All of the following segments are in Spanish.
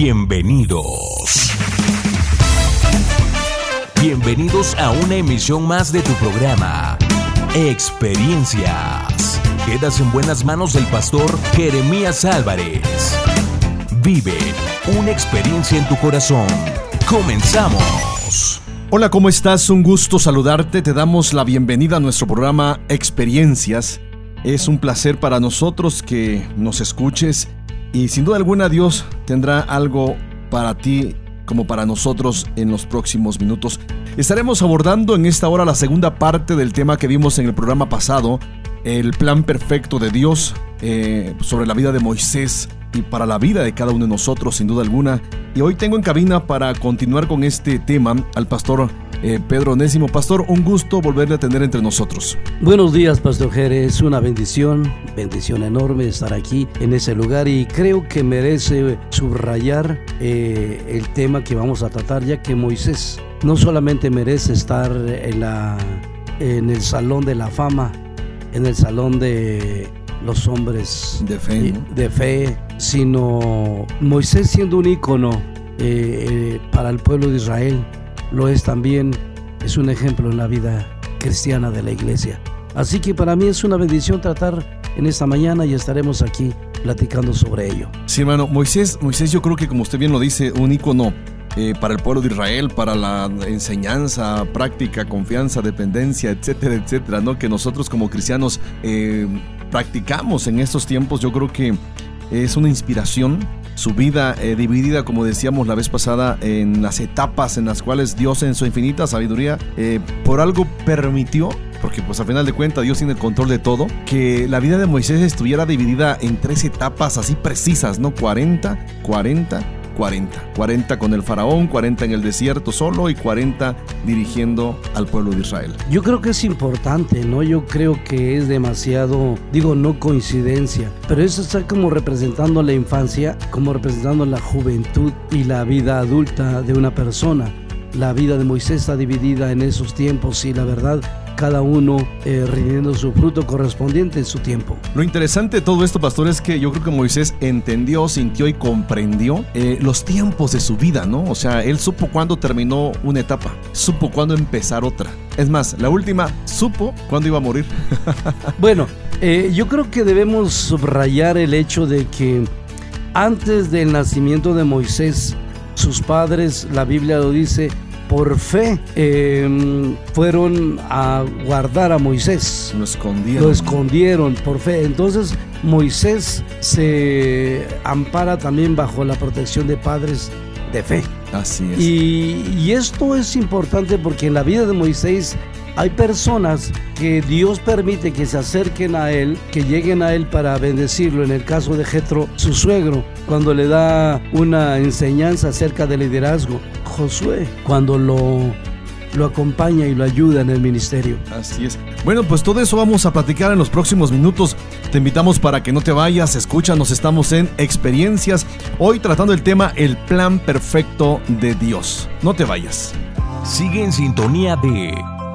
Bienvenidos. Bienvenidos a una emisión más de tu programa, Experiencias. Quedas en buenas manos del pastor Jeremías Álvarez. Vive una experiencia en tu corazón. Comenzamos. Hola, ¿cómo estás? Un gusto saludarte. Te damos la bienvenida a nuestro programa Experiencias. Es un placer para nosotros que nos escuches y sin duda alguna Dios tendrá algo para ti como para nosotros en los próximos minutos. Estaremos abordando en esta hora la segunda parte del tema que vimos en el programa pasado, el plan perfecto de Dios eh, sobre la vida de Moisés y para la vida de cada uno de nosotros, sin duda alguna. Y hoy tengo en cabina para continuar con este tema al pastor eh, Pedro Onésimo. Pastor, un gusto volverle a tener entre nosotros. Buenos días, Pastor Jerez. Es una bendición, bendición enorme estar aquí en ese lugar y creo que merece subrayar eh, el tema que vamos a tratar, ya que Moisés no solamente merece estar en, la, en el salón de la fama, en el salón de los hombres de fe, de fe sino Moisés siendo un ícono eh, para el pueblo de Israel lo es también, es un ejemplo en la vida cristiana de la iglesia. Así que para mí es una bendición tratar en esta mañana y estaremos aquí platicando sobre ello. Sí, hermano, Moisés, Moisés yo creo que como usted bien lo dice, un icono eh, para el pueblo de Israel, para la enseñanza, práctica, confianza, dependencia, etcétera, etcétera, ¿no? Que nosotros como cristianos eh, practicamos en estos tiempos, yo creo que es una inspiración su vida eh, dividida, como decíamos la vez pasada, en las etapas en las cuales Dios en su infinita sabiduría eh, por algo permitió porque pues a final de cuentas Dios tiene el control de todo, que la vida de Moisés estuviera dividida en tres etapas así precisas, ¿no? 40, 40 40. 40 con el faraón, 40 en el desierto solo y 40 dirigiendo al pueblo de Israel. Yo creo que es importante, ¿no? Yo creo que es demasiado, digo, no coincidencia, pero eso está como representando la infancia, como representando la juventud y la vida adulta de una persona. La vida de Moisés está dividida en esos tiempos y la verdad cada uno eh, rindiendo su fruto correspondiente en su tiempo. Lo interesante de todo esto, pastor, es que yo creo que Moisés entendió, sintió y comprendió eh, los tiempos de su vida, ¿no? O sea, él supo cuándo terminó una etapa, supo cuándo empezar otra. Es más, la última supo cuándo iba a morir. bueno, eh, yo creo que debemos subrayar el hecho de que antes del nacimiento de Moisés, sus padres, la Biblia lo dice, por fe em, fueron a guardar a Moisés. Lo escondieron. Lo escondieron por fe. Entonces Moisés se ampara también bajo la protección de padres de fe. Así es. Y, y esto es importante porque en la vida de Moisés hay personas que Dios permite que se acerquen a Él, que lleguen a Él para bendecirlo. En el caso de Jetro, su suegro, cuando le da una enseñanza acerca del liderazgo. Josué, cuando lo lo acompaña y lo ayuda en el ministerio. Así es. Bueno, pues todo eso vamos a platicar en los próximos minutos. Te invitamos para que no te vayas, escúchanos, estamos en Experiencias, hoy tratando el tema El plan perfecto de Dios. No te vayas. Sigue en sintonía de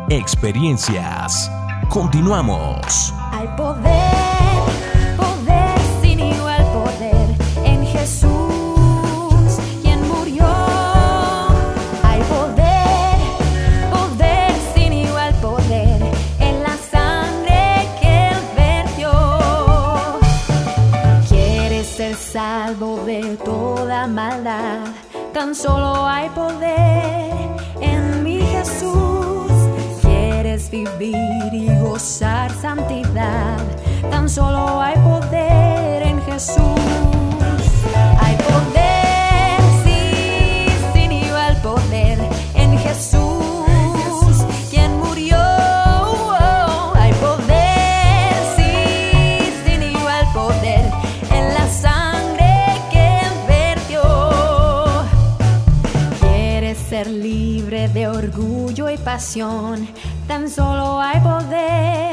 experiencias. Continuamos. Hay poder, poder sin igual poder en Jesús, quien murió. Hay poder, poder sin igual poder en la sangre que él vertió. Quieres ser salvo de toda maldad, tan solo solo hay poder en Jesús. Hay poder, sí, sin igual poder en Jesús, quien murió. Hay poder, sí, sin igual poder en la sangre que vertió. Quieres ser libre de orgullo y pasión tan solo hay poder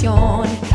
canción.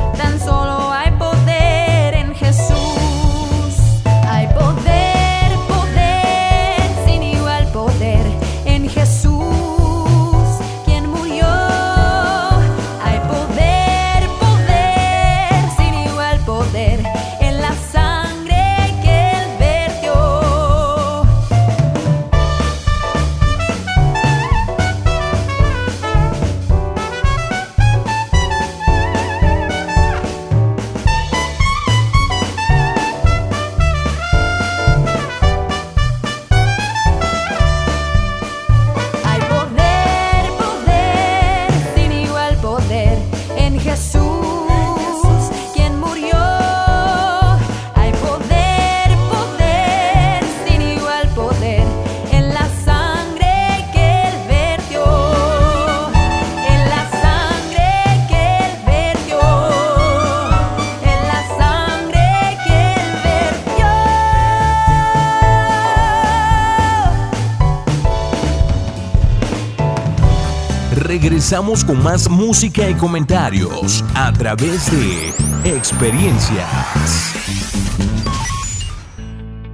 Regresamos con más música y comentarios a través de experiencias.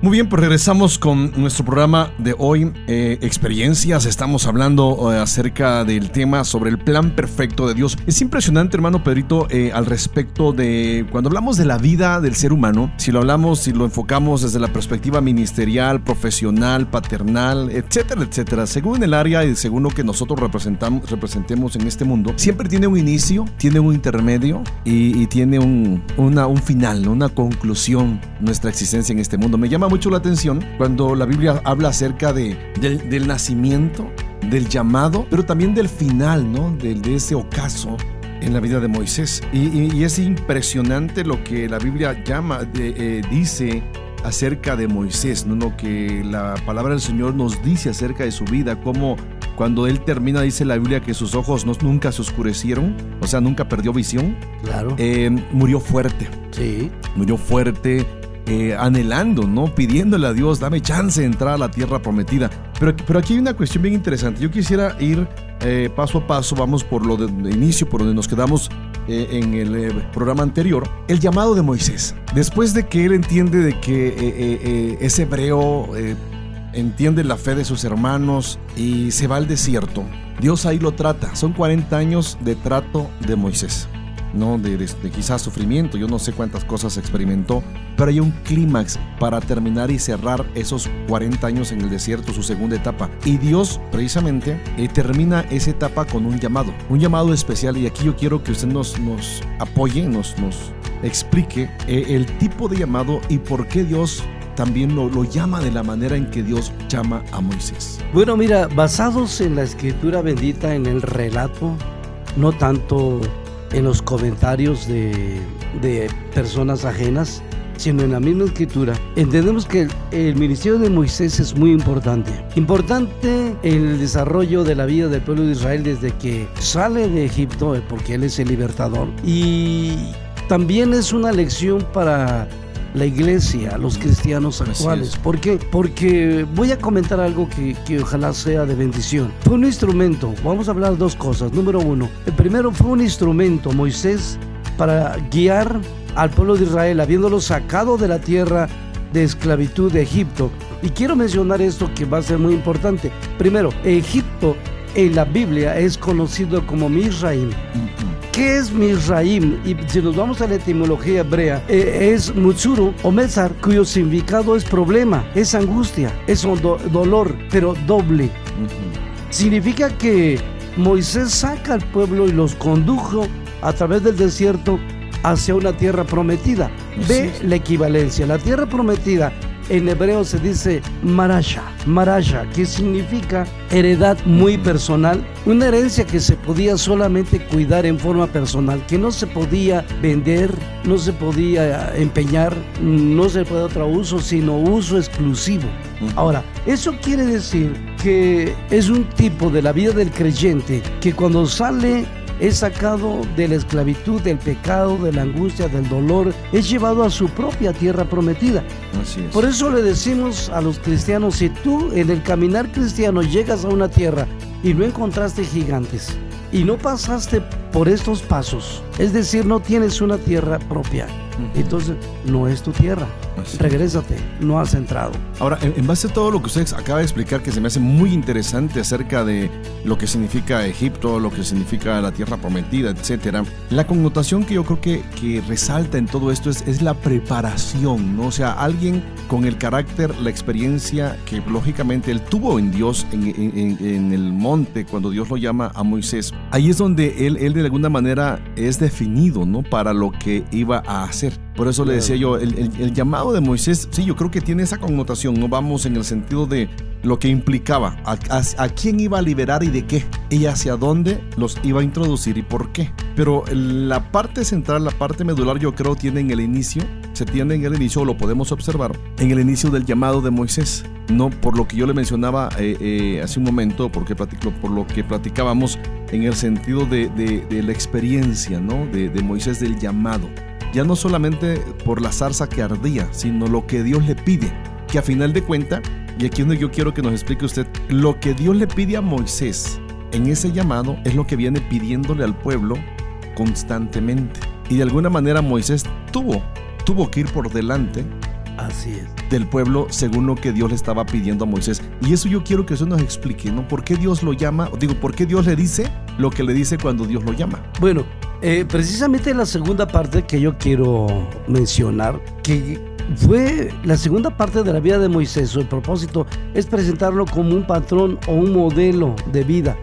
Muy bien, pues regresamos con nuestro programa de hoy, eh, Experiencias. Estamos hablando eh, acerca del tema sobre el plan perfecto de Dios. Es impresionante, hermano Pedrito, eh, al respecto de cuando hablamos de la vida del ser humano, si lo hablamos, si lo enfocamos desde la perspectiva ministerial, profesional, paternal, etcétera, etcétera, según el área y según lo que nosotros representamos, representemos en este mundo, siempre tiene un inicio, tiene un intermedio y, tiene un, un final, una conclusión nuestra existencia en este mundo. Me llama mucho la atención cuando la Biblia habla acerca de, del, nacimiento, del llamado, pero también del final, ¿no? De, de ese ocaso en la vida de Moisés. Y, es impresionante lo que la Biblia llama, eh, dice acerca de Moisés, ¿no? lo que la palabra del Señor nos dice acerca de su vida, cómo cuando él termina, dice la Biblia que sus ojos no, nunca se oscurecieron, o sea, nunca perdió visión. Claro. Eh, murió fuerte. Sí. Murió fuerte eh, anhelando, ¿no? Pidiéndole a Dios, dame chance de entrar a la tierra prometida. Pero, pero aquí hay una cuestión bien interesante. Yo quisiera ir eh, paso a paso, vamos por lo de, inicio, por donde nos quedamos eh, en el programa anterior, el llamado de Moisés. Después de que él entiende de que es hebreo, entiende la fe de sus hermanos y se va al desierto, Dios ahí lo trata. Son 40 años de trato de Moisés. ¿No? De, quizás sufrimiento, yo no sé cuántas cosas experimentó, pero hay un clímax para terminar y cerrar esos 40 años en el desierto, su segunda etapa. Y Dios precisamente eh, termina esa etapa con un llamado, un llamado especial y aquí yo quiero que usted nos, nos apoye, nos, nos explique eh, el tipo de llamado y por qué Dios también lo, lo, llama de la manera en que Dios llama a Moisés. Bueno, mira, basados en la escritura bendita, en el relato, no tanto en los comentarios de, personas ajenas, sino en la misma escritura, entendemos que el, ministerio de Moisés es muy importante. Importante en el desarrollo de la vida del pueblo de Israel desde que sale de Egipto, eh, porque él es el libertador. Y también es una lección para la iglesia, los cristianos actuales. ¿Por qué? Porque voy a comentar algo que, que, ojalá sea de bendición. Fue un instrumento, vamos a hablar dos cosas. Número uno, el primero fue un instrumento, Moisés, para guiar al pueblo de Israel, habiéndolo sacado de la tierra de esclavitud de Egipto. Y quiero mencionar esto que va a ser muy importante. Primero, Egipto en la Biblia es conocido como Misraim. ¿Qué es Misraim? Y si nos vamos a la etimología hebrea, eh, es Mutsuru o Mesar, cuyo significado es problema, es angustia, es un dolor, pero doble. Significa que Moisés saca al pueblo y los condujo a través del desierto hacia una tierra prometida. Ve la equivalencia. La tierra prometida en hebreo se dice marasha, marasha, que significa heredad muy personal, una herencia que se podía solamente cuidar en forma personal, que no se podía vender, no se podía empeñar, no se puede otro uso, sino uso exclusivo. Ahora, eso quiere decir que es un tipo de la vida del creyente que cuando sale es sacado de la esclavitud, del pecado, de la angustia, del dolor, es llevado a su propia tierra prometida. Por eso le decimos a los cristianos, si tú en el caminar cristiano llegas a una tierra y no encontraste gigantes, y no pasaste por estos pasos, es decir, no tienes una tierra propia, entonces no es tu tierra. Regrésate, no has entrado. Ahora, en, base a todo lo que usted acaba de explicar, que se me hace muy interesante acerca de lo que significa Egipto, lo que significa la tierra prometida, etcétera, la connotación que yo creo que, que resalta en todo esto es, es la preparación, ¿no? O sea, alguien con el carácter, la experiencia que lógicamente él tuvo en Dios, en, en, en el monte, cuando Dios lo llama a Moisés, ahí es donde él, él de alguna manera es definido, ¿no? Para lo que iba a hacer. Por eso le decía yo, el, llamado de Moisés, sí, yo creo que tiene esa connotación, no vamos en el sentido de lo que implicaba, a, quién iba a liberar y de qué, y hacia dónde los iba a introducir y por qué. Pero la parte central, la parte medular, yo creo tiene en el inicio, se tiene en el inicio, lo podemos observar, en el inicio del llamado de Moisés. No por lo que yo le mencionaba eh, eh, hace un momento, porque por lo que platicábamos en el sentido de, la experiencia, ¿no? De, de Moisés del llamado ya no solamente por la zarza que ardía, sino lo que Dios le pide, que a final de cuenta, y aquí es donde yo quiero que nos explique usted, lo que Dios le pide a Moisés en ese llamado es lo que viene pidiéndole al pueblo constantemente. Y de alguna manera Moisés tuvo, tuvo que ir por delante Así es. del pueblo según lo que Dios le estaba pidiendo a Moisés. Y eso yo quiero que usted nos explique, ¿no? ¿Por qué Dios lo llama? Digo, ¿por qué Dios le dice lo que le dice cuando Dios lo llama? Bueno, eh, precisamente la segunda parte que yo quiero mencionar, que fue la segunda parte de la vida de Moisés, su propósito es presentarlo como un patrón o un modelo de vida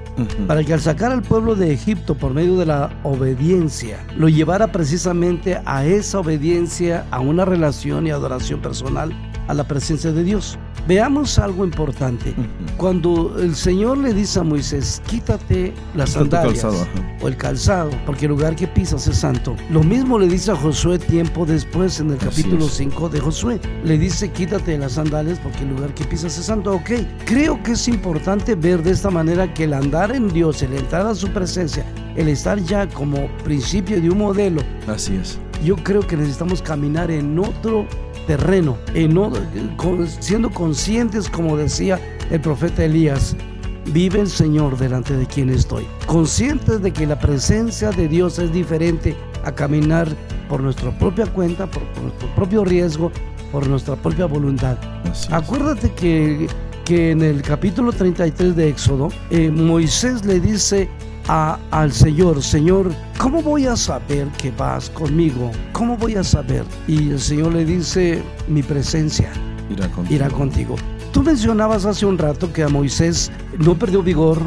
para que al sacar al pueblo de Egipto por medio de la obediencia, lo llevara precisamente a esa obediencia, a una relación y adoración personal a la presencia de Dios. Veamos algo importante. Cuando el Señor le dice a Moisés, quítate las sandalias calzado, o el calzado, porque el lugar que pisas es santo. Lo mismo le dice a Josué tiempo después en el Así capítulo es. 5 de Josué. Le dice, quítate las sandalias porque el lugar que pisas es santo. Ok, creo que es importante ver de esta manera que el andar en Dios, el entrar a su presencia, el estar ya como principio de un modelo, Así es. yo creo que necesitamos caminar en otro terreno, con- siendo conscientes, como decía el profeta Elías, vive el Señor delante de quien estoy. Conscientes de que la presencia de Dios es diferente a caminar por nuestra propia cuenta, por, por nuestro propio riesgo, por nuestra propia voluntad. Acuérdate que, que en el capítulo 33 de Éxodo, eh, Moisés le dice a- al Señor, Señor, ¿cómo voy a saber que vas conmigo? ¿Cómo voy a saber? Y el Señor le dice, mi presencia Irá contigo. irá contigo. Tú mencionabas hace un rato que a Moisés no perdió vigor,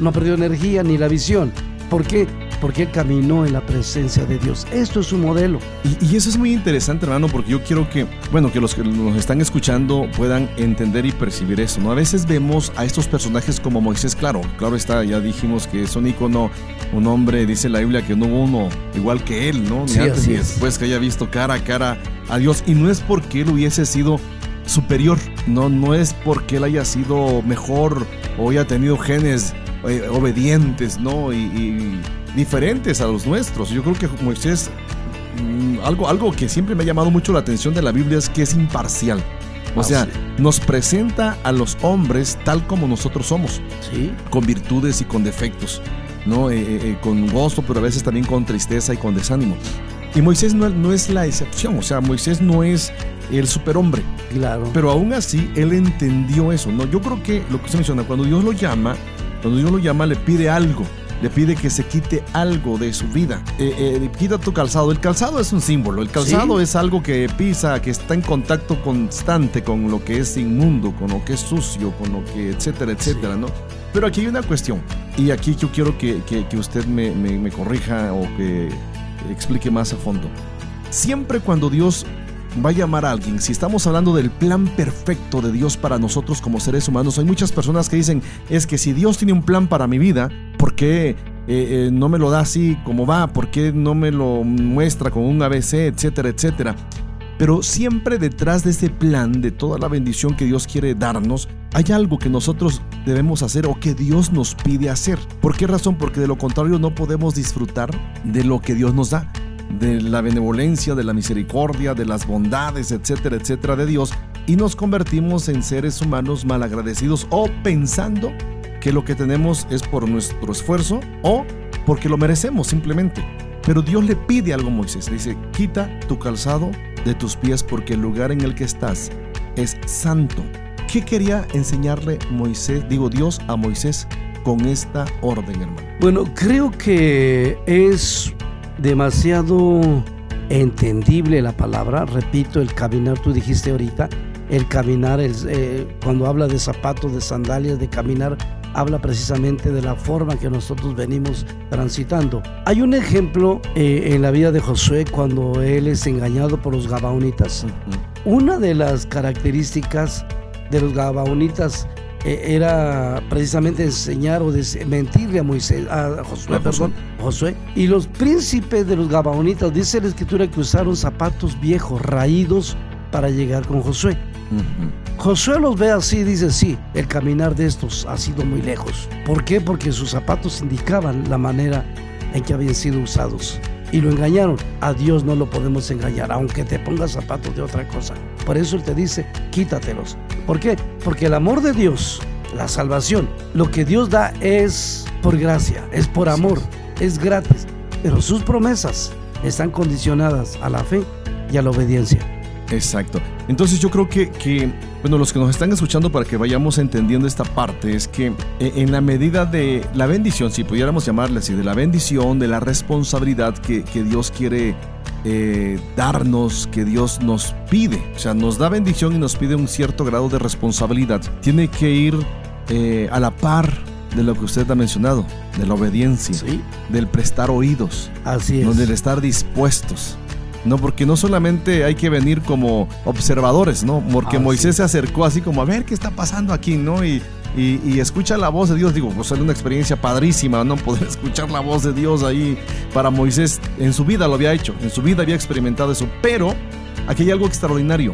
no perdió energía ni la visión. ¿Por qué? Porque él caminó en la presencia de Dios. Esto es un modelo. Y, y eso es muy interesante, hermano, porque yo quiero que, bueno, que los que nos están escuchando puedan entender y percibir eso, ¿no? A veces vemos a estos personajes como Moisés, claro, claro está, ya dijimos que es un ícono, un hombre, dice la Biblia que no hubo uno igual que él, ¿no? Ni Sí, antes es. después que haya visto cara a cara a Dios. Y no es porque él hubiese sido superior, no, no es porque él haya sido mejor o haya tenido genes eh, obedientes, ¿no? Y, y diferentes a los nuestros. Yo creo que Moisés Mm, algo, algo que siempre me ha llamado mucho la atención de la Biblia es que es imparcial. O Ah, sea, sí. nos presenta a los hombres tal como nosotros somos, ¿Sí? con virtudes y con defectos, ¿no? Eh, eh, eh, con gozo, pero a veces también con tristeza y con desánimo. Y Moisés no, no es la excepción, o sea, Moisés no es el superhombre, Claro. pero aún así él entendió eso, ¿no? Yo creo que lo que se menciona, cuando Dios lo llama, cuando Dios lo llama, le pide algo. Le pide que se quite algo de su vida. Eh, eh, quita tu calzado. El calzado es un símbolo. El calzado Sí. es algo que pisa, que está en contacto constante con lo que es inmundo, con lo que es sucio, con lo que, etcétera, etcétera, ¿no? Pero aquí hay una cuestión. Y aquí yo quiero que, que- que usted me, me- me corrija o que explique más a fondo. Siempre cuando Dios va a llamar a alguien, si estamos hablando del plan perfecto de Dios para nosotros como seres humanos, hay muchas personas que dicen, es que si Dios tiene un plan para mi vida, ¿por qué eh, eh, no me lo da así como va? ¿Por qué no me lo muestra con un ABC, etcétera, etcétera? Pero siempre detrás de ese plan, de toda la bendición que Dios quiere darnos, hay algo que nosotros debemos hacer o que Dios nos pide hacer. ¿Por qué razón? Porque de lo contrario no podemos disfrutar de lo que Dios nos da de la benevolencia, de la misericordia, de las bondades, etcétera, etcétera de Dios, y nos convertimos en seres humanos malagradecidos o pensando que lo que tenemos es por nuestro esfuerzo o porque lo merecemos simplemente. Pero Dios le pide algo a Moisés, le dice, quita tu calzado de tus pies porque el lugar en el que estás es santo. ¿Qué quería enseñarle Moisés, digo Dios a Moisés con esta orden, hermano? Bueno, creo que es demasiado entendible la palabra. Repito, el caminar, tú dijiste ahorita, el caminar, el, eh, cuando habla de zapatos, de sandalias, de caminar, habla precisamente de la forma que nosotros venimos transitando. Hay un ejemplo eh, en la vida de Josué cuando él es engañado por los gabaonitas. Una de las características de los gabaonitas eh, era precisamente enseñar o mentirle a Moisés, a Josué, A Josué. perdón, Josué. Y los príncipes de los gabaonitas, dice la escritura que usaron zapatos viejos, raídos, para llegar con Josué. Ujú. Josué los ve así y dice, sí, el caminar de estos ha sido muy lejos. ¿Por qué? Porque sus zapatos indicaban la manera en que habían sido usados. Y lo engañaron. A Dios no lo podemos engañar, aunque te pongas zapatos de otra cosa. Por eso Él te dice, quítatelos. ¿Por qué? Porque el amor de Dios la salvación. Lo que Dios da es por gracia, es por amor, es gratis, pero sus promesas están condicionadas a la fe y a la obediencia. Exacto. Entonces yo creo que, que, bueno, los que nos están escuchando para que vayamos entendiendo esta parte es que eh, en la medida de la bendición, si pudiéramos llamarle así, de la bendición, de la responsabilidad que, que Dios quiere eh, darnos, que Dios nos pide, o sea, nos da bendición y nos pide un cierto grado de responsabilidad, tiene que ir eh, a la par de lo que usted ha mencionado, de la obediencia, Sí. del prestar oídos, Así es. ¿no? del estar dispuestos. No, porque no solamente hay que venir como observadores, ¿no? Porque Moisés se acercó así como a ver qué está pasando aquí, ¿no? Y, y, y escucha la voz de Dios. Digo, pues es una experiencia padrísima, ¿no? Poder escuchar la voz de Dios ahí para Moisés. En su vida lo había hecho, en su vida había experimentado eso. Pero aquí hay algo extraordinario.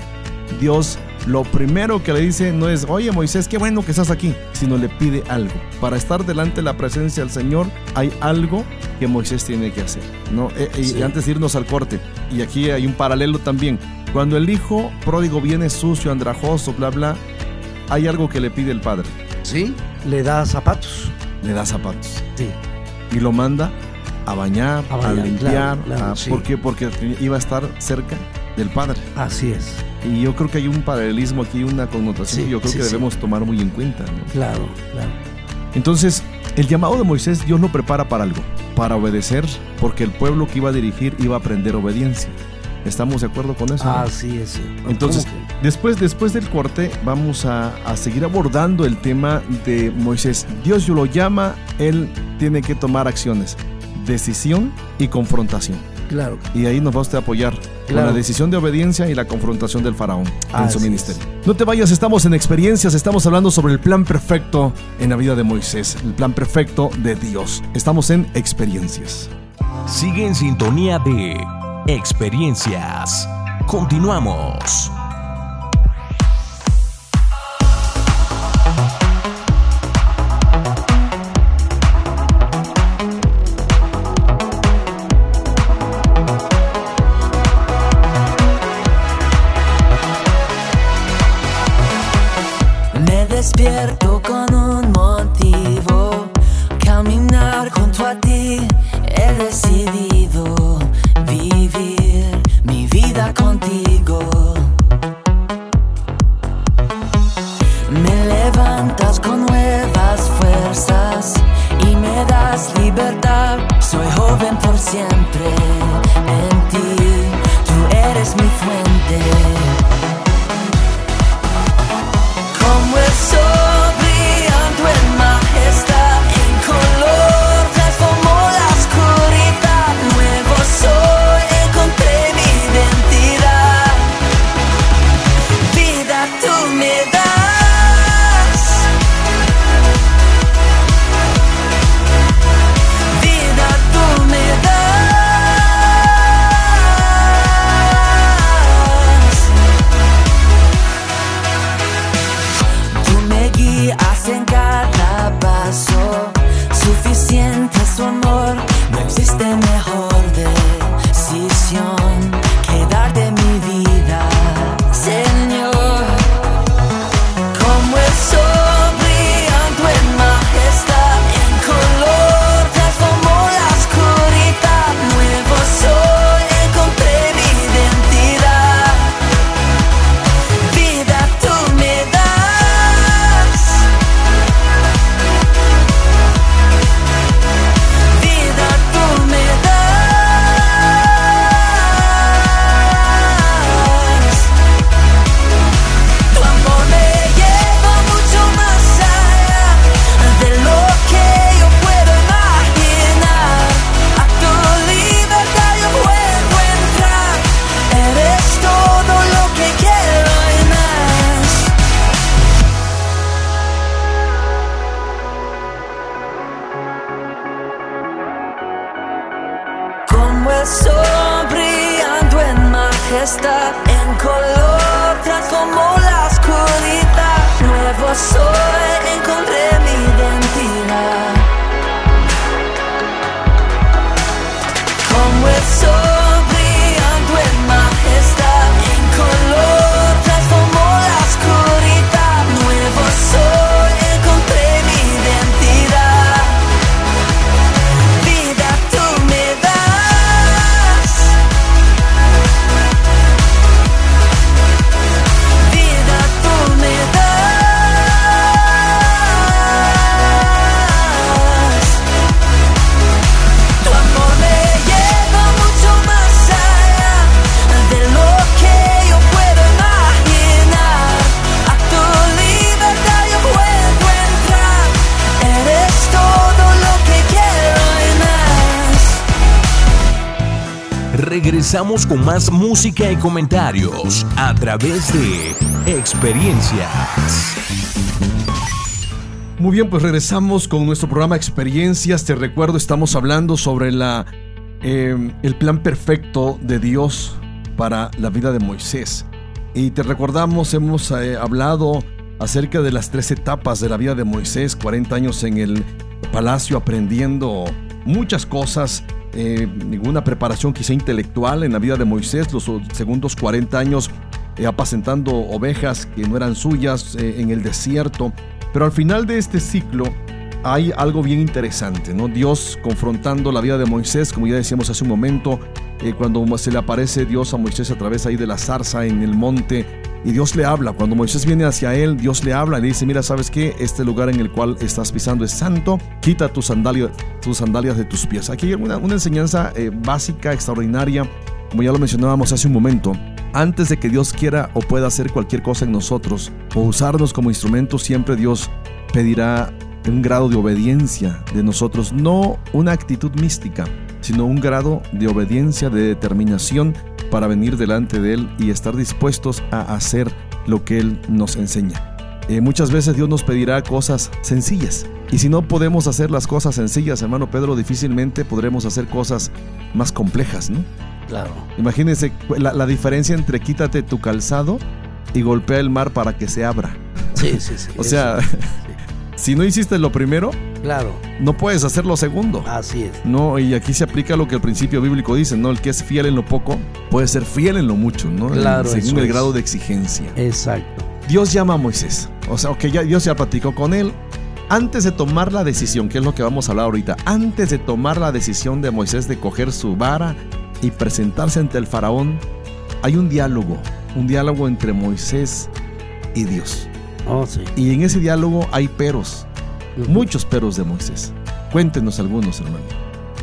Dios lo primero que le dice no es, oye Moisés, qué bueno que estás aquí, sino le pide algo. Para estar delante de la presencia del Señor hay algo que Moisés tiene que hacer. ¿no? Eh, y antes de irnos al corte, y aquí hay un paralelo también. Cuando el hijo pródigo viene sucio, andrajoso, bla, bla, hay algo que le pide el padre. Sí, le da zapatos. Le da zapatos. Sí. Y lo manda a bañar, A a, bañar, limpiar. claro, claro, a- sí. ¿Por qué? Porque iba a estar cerca del padre. Así es. Y yo creo que hay un paralelismo aquí, una connotación Sí, que yo creo sí, que sí. debemos tomar muy en cuenta. ¿no? Claro, claro. Entonces, el llamado de Moisés, Dios lo prepara para algo, para obedecer, porque el pueblo que iba a dirigir iba a aprender obediencia. ¿Estamos de acuerdo con eso? Así es. sí. Entonces, después, después del corte, vamos a, a seguir abordando el tema de Moisés. Dios lo llama, él tiene que tomar acciones, decisión y confrontación. Claro. Y ahí nos va usted a apoyar con Claro. la decisión de obediencia y la confrontación del faraón en su es. ministerio. No te vayas, estamos en experiencias, estamos hablando sobre el plan perfecto en la vida de Moisés, el plan perfecto de Dios. Estamos en experiencias. Sigue en sintonía de Experiencias. Continuamos. Me despierto siempre Brillando en majestad, en color transformó la oscuridad. Nuevo soy, encontré regresamos con más música y comentarios a través de experiencias. Muy bien, pues regresamos con nuestro programa Experiencias. Te recuerdo, estamos hablando sobre la, eh, el plan perfecto de Dios para la vida de Moisés. Y te recordamos, hemos eh, hablado acerca de las tres etapas de la vida de Moisés, 40 años en el palacio aprendiendo muchas cosas, eh, ninguna preparación quizá intelectual en la vida de Moisés, los segundos 40 años eh, apacentando ovejas que no eran suyas eh, en el desierto. Pero al final de este ciclo hay algo bien interesante, ¿no? Dios confrontando la vida de Moisés, como ya decíamos hace un momento, cuando se le aparece Dios a Moisés a través ahí de la zarza en el monte, y Dios le habla. Cuando Moisés viene hacia él, Dios le habla y le dice, mira, ¿sabes qué? Este lugar en el cual estás pisando es santo, quita tus sandalias, tus sandalias de tus pies. Aquí hay una, enseñanza eh, básica, extraordinaria, como ya lo mencionábamos hace un momento. Antes de que Dios quiera o pueda hacer cualquier cosa en nosotros o usarnos como instrumento, siempre Dios pedirá un grado de obediencia de nosotros, no una actitud mística, sino un grado de obediencia, de determinación para venir delante de Él y estar dispuestos a hacer lo que Él nos enseña. Eh, muchas veces Dios nos pedirá cosas sencillas. Y si no podemos hacer las cosas sencillas, hermano Pedro, difícilmente podremos hacer cosas más complejas, ¿no? Claro. Imagínense la, la diferencia entre quítate tu calzado y golpea el mar para que se abra. Sí, sí, sí. O sea, sí, Si no hiciste lo primero, claro, no puedes hacer lo segundo. así es. No, y aquí se aplica lo que el principio bíblico dice, ¿no? El que es fiel en lo poco puede ser fiel en lo mucho, ¿no? Claro, Según el es. grado de exigencia. Exacto. Dios llama a Moisés. O sea, ok, ya Dios ya platicó con él. Antes de tomar la decisión, que es lo que vamos a hablar ahorita, antes de tomar la decisión de Moisés de coger su vara y presentarse ante el faraón, hay un diálogo, un diálogo entre Moisés y Dios. Oh, sí. Y en ese diálogo hay peros, Muchos peros de Moisés. Cuéntenos algunos, hermano.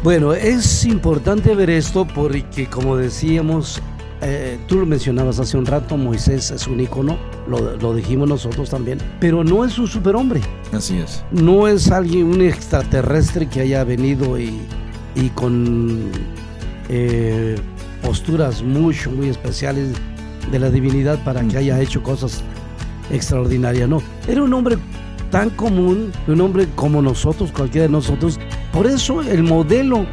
Bueno, es importante ver esto porque, como decíamos, eh, tú lo mencionabas hace un rato, Moisés es un ícono, lo, lo dijimos nosotros también, pero no es un superhombre, Así es. no es alguien, un extraterrestre que haya venido y, y con eh, posturas mucho, muy especiales de la divinidad para que haya hecho cosas extraordinarias, no. Era un hombre tan común, un hombre como nosotros, cualquiera de nosotros. Por eso el modelo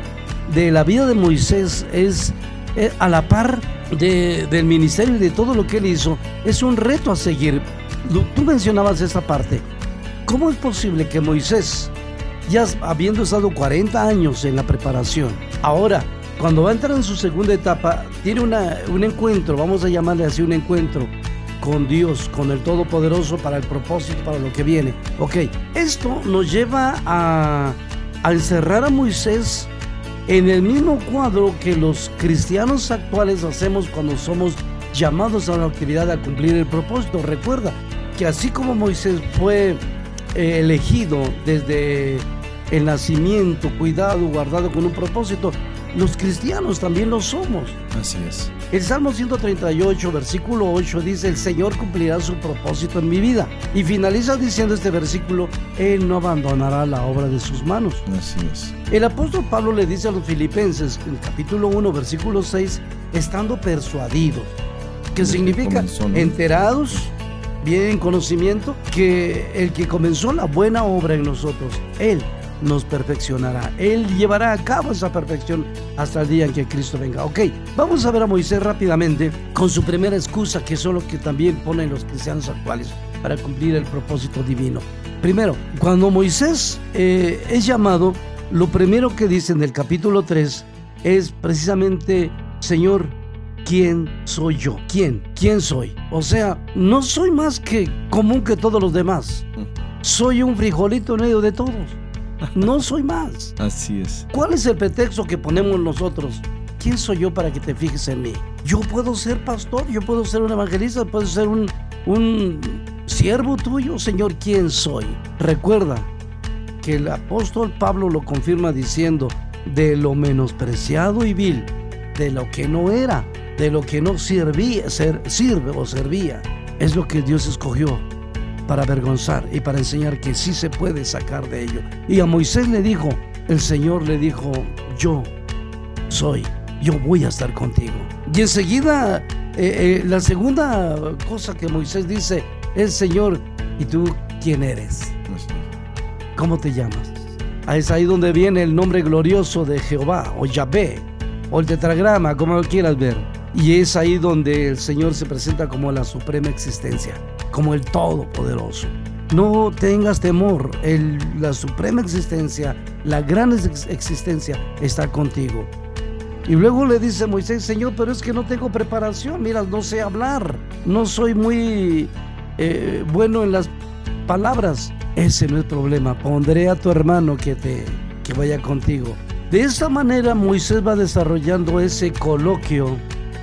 de la vida de Moisés es eh, a la par de- del ministerio y de todo lo que él hizo, es un reto a seguir. Tú mencionabas esa parte. ¿Cómo es posible que Moisés, ya habiendo estado 40 años en la preparación, ahora, cuando va a entrar en su segunda etapa, tiene una- un encuentro, vamos a llamarle así un encuentro, con Dios, con el Todopoderoso para el propósito, para lo que viene. Ok, esto nos lleva a, encerrar a Moisés en el mismo cuadro que los cristianos actuales hacemos cuando somos llamados a una actividad a cumplir el propósito. Recuerda que así como Moisés fue eh, elegido desde el nacimiento, cuidado, guardado con un propósito, los cristianos también lo somos. Así es. El Salmo 138, versículo 8 dice, el Señor cumplirá su propósito en mi vida. Y finaliza diciendo este versículo, Él no abandonará la obra de sus manos. Así es. El apóstol Pablo le dice a los filipenses, en el capítulo 1, versículo 6, estando persuadidos, que Desde significa comenzó, ¿no? enterados, bien en conocimiento, que el que comenzó la buena obra en nosotros, Él nos perfeccionará. Él llevará a cabo esa perfección hasta el día en que Cristo venga. Ok, vamos a ver a Moisés rápidamente con su primera excusa, que es lo que también ponen los cristianos actuales para cumplir el propósito divino. Primero, cuando Moisés eh, es llamado, lo primero que dice en el capítulo 3 es precisamente, Señor, ¿quién soy yo? ¿Quién? ¿Quién soy? O sea, no soy más que común que todos los demás. Soy un frijolito en medio de todos. No soy más. Así es. ¿Cuál es el pretexto que ponemos nosotros? ¿Quién soy yo para que te fijes en mí? Yo puedo ser pastor, yo puedo ser un evangelista, puedo ser un, un siervo tuyo, Señor, ¿quién soy? Recuerda que el apóstol Pablo lo confirma diciendo, de lo menospreciado y vil, de lo que no era, de lo que no servía, ser, sirve o servía, es lo que Dios escogió para avergonzar y para enseñar que sí se puede sacar de ello. Y a Moisés le dijo, el Señor le dijo, yo soy, yo voy a estar contigo. Y enseguida, eh, eh, la segunda cosa que Moisés dice es, Señor, ¿y tú quién eres? ¿Cómo te llamas? Ah, Es ahí donde viene el nombre glorioso de Jehová, o Yahvé, o el tetragrama, como lo quieras ver. Y es ahí donde el Señor se presenta como la suprema existencia, como el Todopoderoso. No tengas temor, la suprema existencia, la gran ex- existencia está contigo. Y luego le dice Moisés, Señor, pero es que no tengo preparación, mira, no sé hablar, no soy muy eh, bueno en las palabras. Ese no es problema, pondré a tu hermano que te que vaya contigo. De esta manera Moisés va desarrollando ese coloquio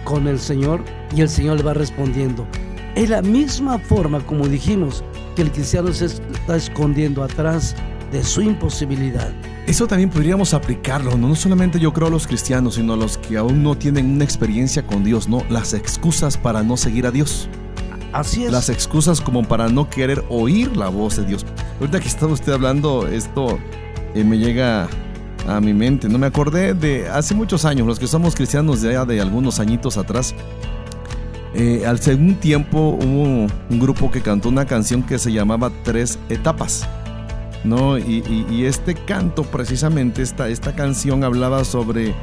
con el Señor y el Señor le va respondiendo. Es la misma forma, como dijimos, que el cristiano se está escondiendo atrás de su imposibilidad. Eso también podríamos aplicarlo, ¿no? no solamente yo creo a los cristianos, sino a los que aún no tienen una experiencia con Dios, ¿no? Las excusas para no seguir a Dios. Así es. Las excusas como para no querer oír la voz de Dios. Ahorita que está usted hablando, esto eh, me llega a mi mente. No me acordé de hace muchos años, los que somos cristianos de, de algunos añitos atrás. Eh, al un tiempo hubo un grupo que cantó una canción que se llamaba Tres Etapas. ¿no? Y, este canto, precisamente, esta, esta canción hablaba sobre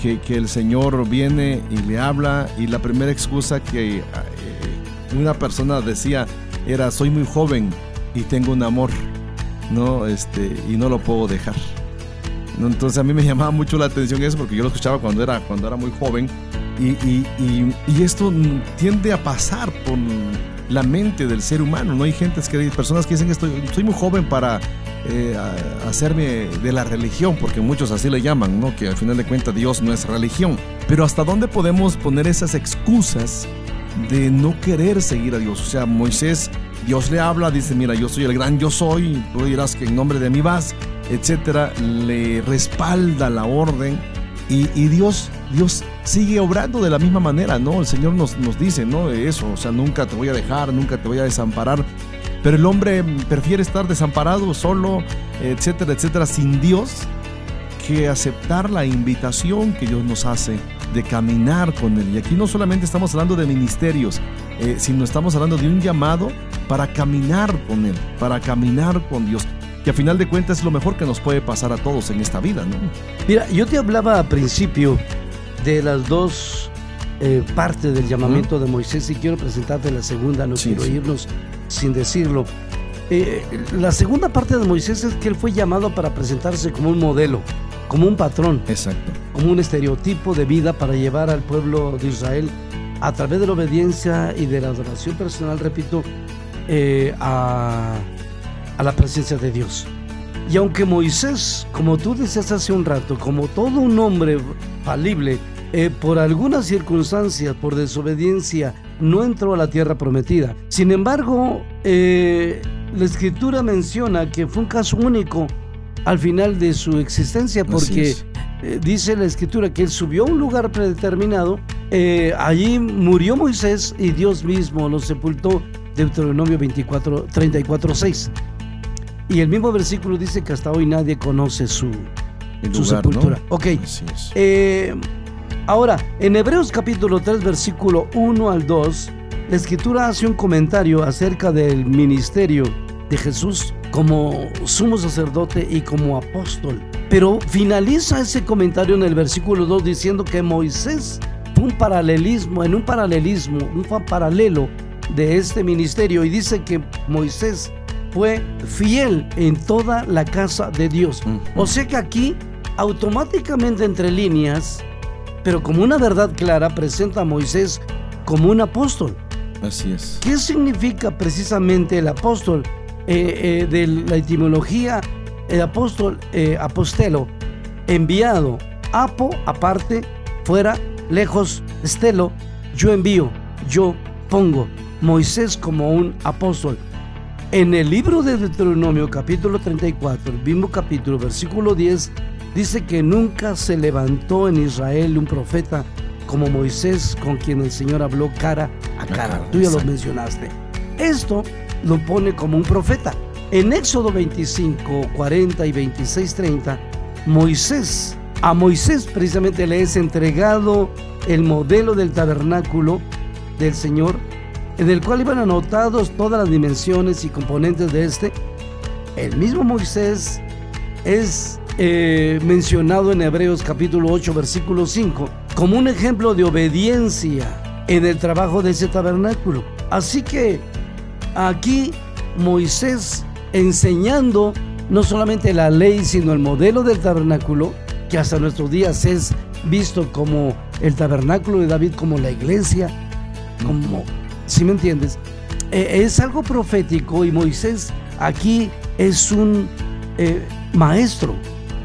que, que el Señor viene y le habla y la primera excusa que eh, una persona decía era soy muy joven y tengo un amor, ¿no? Este, y no lo puedo dejar. Entonces a mí me llamaba mucho la atención eso porque yo lo escuchaba cuando era, cuando era muy joven y, y- y- esto tiende a pasar por la mente del ser humano. No hay gente, que, personas que dicen que estoy, muy joven para eh, hacerme de la religión, porque muchos así le llaman, ¿no? Que al final de cuentas Dios no es religión. Pero ¿hasta dónde podemos poner esas excusas de no querer seguir a Dios? O sea, Moisés, Dios le habla, dice, mira, yo soy el gran yo soy, tú dirás que en nombre de mí vas, etcétera, le respalda la orden y, y Dios, Dios sigue obrando de la misma manera, ¿no? El Señor nos, nos dice, ¿no? Eso, o sea, nunca te voy a dejar, nunca te voy a desamparar. Pero el hombre prefiere estar desamparado, solo, etcétera, etcétera, sin Dios, que aceptar la invitación que Dios nos hace de caminar con Él. Y aquí no solamente estamos hablando de ministerios, eh, sino estamos hablando de un llamado para caminar con Él, para caminar con Dios. Que a final de cuentas es lo mejor que nos puede pasar a todos en esta vida, ¿no? Mira, yo te hablaba al principio de las dos eh, partes del llamamiento de Moisés y quiero presentarte la segunda, no Sí, quiero sí. irnos sin decirlo. Eh, la segunda parte de Moisés es que él fue llamado para presentarse como un modelo, como un patrón, Exacto. como un estereotipo de vida para llevar al pueblo de Israel a través de la obediencia y de la adoración personal, repito, eh, a, a la presencia de Dios. Y aunque Moisés, como tú decías hace un rato, como todo un hombre falible, eh, por algunas circunstancias, por desobediencia, no entró a la tierra prometida. Sin embargo, eh, la escritura menciona que fue un caso único al final de su existencia, porque eh, dice la escritura que él subió a un lugar predeterminado, eh, allí murió Moisés y Dios mismo lo sepultó, Deuteronomio 24, 34, 6. Y el mismo versículo dice que hasta hoy nadie conoce su, su lugar, ¿no? sepultura. Ok. Ahora, en Hebreos capítulo 3, versículo 1 al 2, la escritura hace un comentario acerca del ministerio de Jesús como sumo sacerdote y como apóstol. Pero finaliza ese comentario en el versículo 2 diciendo que Moisés fue un paralelismo, en un paralelismo, un paralelo de este ministerio y dice que Moisés fue fiel en toda la casa de Dios. O sea que aquí, automáticamente entre líneas, pero como una verdad clara, presenta a Moisés como un apóstol. Así es. ¿Qué significa precisamente el apóstol? Eh, eh, de la etimología, el apóstol, eh, apostelo, enviado, apo, aparte, fuera, lejos, estelo, yo envío, yo pongo, Moisés como un apóstol. En el libro de Deuteronomio capítulo 34, el mismo capítulo, versículo 10, dice que nunca se levantó en Israel un profeta como Moisés con quien el Señor habló cara a cara. Tú ya lo mencionaste. Esto lo pone como un profeta. En Éxodo 25, 40 y 26, 30, Moisés A Moisés precisamente le es entregado el modelo del tabernáculo del Señor, en el cual iban anotados todas las dimensiones y componentes de este. El mismo Moisés es eh, mencionado en Hebreos capítulo 8, versículo 5, como un ejemplo de obediencia en el trabajo de ese tabernáculo. Así que aquí Moisés enseñando no solamente la ley, sino el modelo del tabernáculo, que hasta nuestros días es visto como el tabernáculo de David, como la iglesia, como, si me entiendes, Eh, es algo profético y Moisés aquí es un eh, maestro,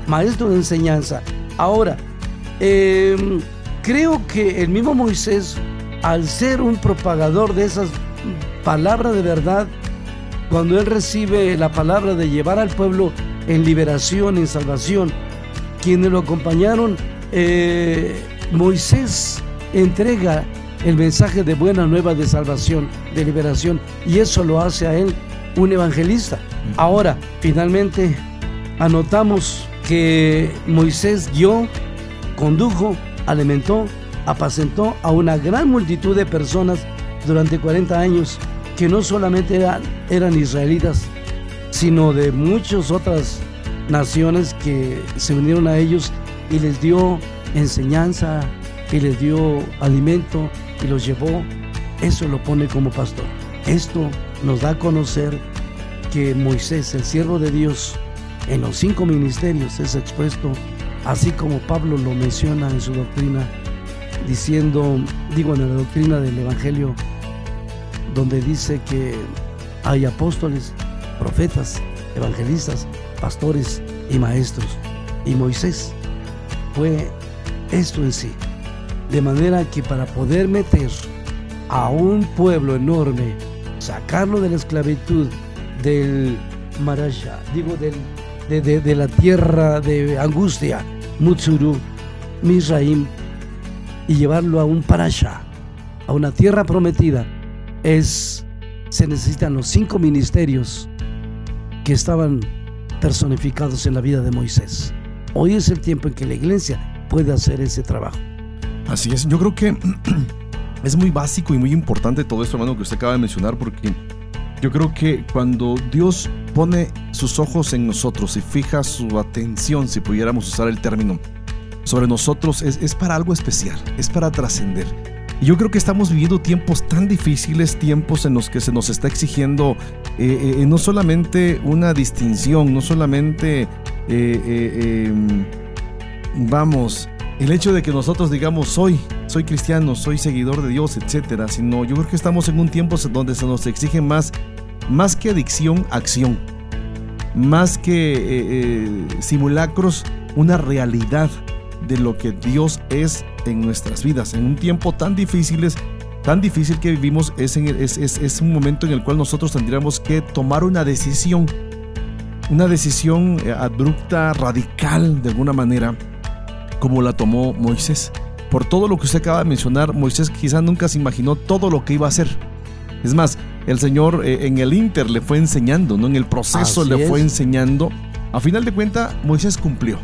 maestro de enseñanza. Ahora, eh, creo que el mismo Moisés, al ser un propagador de esas palabras de verdad, cuando él recibe la palabra de llevar al pueblo en liberación, en salvación, quienes lo acompañaron, eh, Moisés entrega el mensaje de buena nueva de salvación, de liberación, y eso lo hace a él un evangelista. Ahora, finalmente, anotamos que Moisés guió, condujo, alimentó, apacentó a una gran multitud de personas durante 40 años que no solamente eran, eran israelitas, sino de muchas otras naciones que se unieron a ellos y les dio enseñanza y les dio alimento y los llevó. Eso lo pone como pastor. Esto nos da a conocer que Moisés, el siervo de Dios, en los cinco ministerios es expuesto, así como Pablo lo menciona en su doctrina, diciendo, digo en la doctrina del Evangelio, donde dice que hay apóstoles, profetas, evangelistas, pastores y maestros. Y Moisés fue esto en sí. De manera que para poder meter a un pueblo enorme, sacarlo de la esclavitud del Marasha, digo del, de, de- de la tierra de angustia, Mutsuru, Misraim, y llevarlo a un Parasha, a una tierra prometida, es, se necesitan los cinco ministerios que estaban personificados en la vida de Moisés. Hoy es el tiempo en que la iglesia puede hacer ese trabajo. Así es, yo creo que es muy básico y muy importante todo esto, hermano, que usted acaba de mencionar, porque yo creo que cuando Dios pone sus ojos en nosotros y fija su atención, si pudiéramos usar el término, sobre nosotros, es, es para algo especial, es para trascender. Y yo creo que estamos viviendo tiempos tan difíciles, tiempos en los que se nos está exigiendo eh, eh, no solamente una distinción, no solamente, eh, eh, em, vamos, el hecho de que nosotros digamos soy, soy cristiano, soy seguidor de Dios, etcétera, sino yo creo que estamos en un tiempo donde se nos exige más, más que adicción, acción, más que eh, eh, simulacros, una realidad de lo que Dios es en nuestras vidas. En un tiempo tan difíciles, tan difícil que vivimos, es- es un momento en el cual nosotros tendríamos que tomar una decisión, una decisión eh, abrupta, radical de alguna manera, como la tomó Moisés. Por todo lo que usted acaba de mencionar, Moisés quizá nunca se imaginó todo lo que iba a hacer. Es más, el Señor eh, en el Inter le fue enseñando, ¿no? En el proceso Así le fue enseñando. A final de cuentas, Moisés cumplió.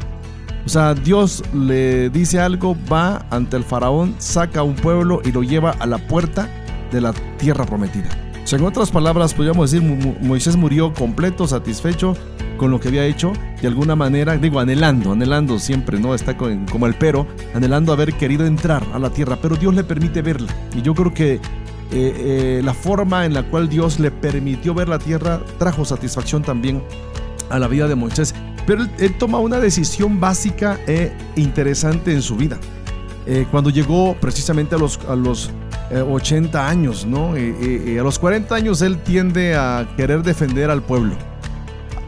O sea, Dios le dice algo, va ante el faraón, saca a un pueblo y lo lleva a la puerta de la tierra prometida. O en otras palabras, podríamos decir, Mo- Mo- Moisés murió completo, satisfecho con lo que había hecho, de alguna manera, digo, anhelando, anhelando siempre, ¿no? Está con- como el pero, anhelando haber querido entrar a la tierra, pero Dios le permite verla. Y yo creo que eh, eh, la forma en la cual Dios le permitió ver la tierra trajo satisfacción también a la vida de Moisés. Pero él, él toma una decisión básica e interesante en su vida. Eh, cuando llegó precisamente a los, a los 80 años, ¿no? Eh, eh, eh, a los 40 años él tiende a querer defender al pueblo.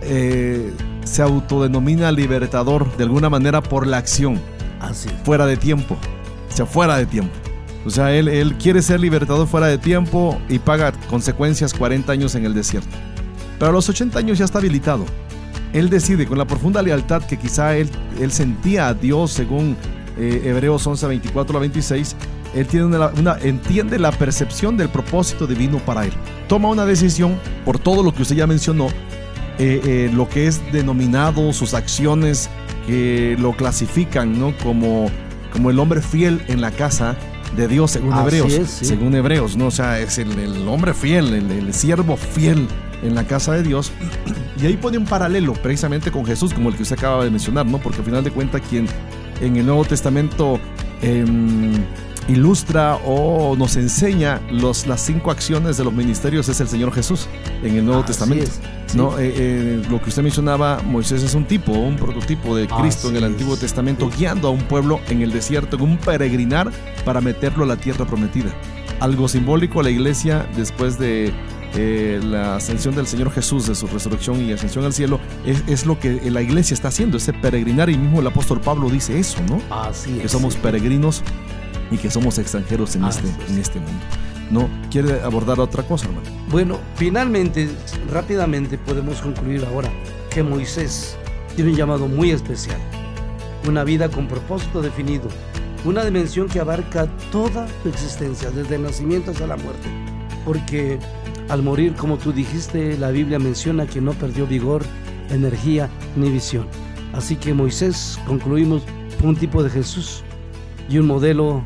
Eh, se autodenomina libertador de alguna manera por la acción Así. fuera de tiempo. O sea, fuera de tiempo. O sea, él, él quiere ser libertador fuera de tiempo y paga consecuencias 40 años en el desierto. Pero a los 80 años ya está habilitado. Él decide, con la profunda lealtad que quizá él, él sentía a Dios según eh, Hebreos 11, 24 a 26, él tiene una, una- entiende la percepción del propósito divino para él. Toma una decisión por todo lo que usted ya mencionó, eh, eh, lo que es denominado, sus acciones, que lo clasifican ¿no? como, como el hombre fiel en la casa de Dios según Así Hebreos. es, sí. Según Hebreos, ¿no? O sea, es el, el hombre fiel, el, el siervo fiel en la casa de Dios. Y ahí pone un paralelo precisamente con Jesús, como el que usted acaba de mencionar, ¿no? Porque al final de cuentas, quien en el Nuevo Testamento em, ilustra o nos enseña los, las cinco acciones de los ministerios es el Señor Jesús en el Nuevo Así Testamento. es, sí. ¿no? Eh, eh, lo que usted mencionaba, Moisés es un tipo, un prototipo de Cristo en el Antiguo es, Testamento, sí. guiando a un pueblo en el desierto, en un peregrinar para meterlo a la tierra prometida. Algo simbólico, la iglesia, después de eh, la ascensión del Señor Jesús, de su resurrección y ascensión al cielo, es, es lo que la iglesia está haciendo, ese peregrinar, y mismo el apóstol Pablo dice eso, ¿no? Así es. Que somos peregrinos y que somos extranjeros en, Así este, es. en este mundo. ¿No? ¿Quiere abordar otra cosa, hermano? Bueno, finalmente, rápidamente podemos concluir ahora que Moisés tiene un llamado muy especial. Una vida con propósito definido. Una dimensión que abarca toda su existencia, desde el nacimiento hasta la muerte. Porque al morir, como tú dijiste, la Biblia menciona que no perdió vigor, energía ni visión. Así que Moisés, concluimos, fue un tipo de Jesús y un modelo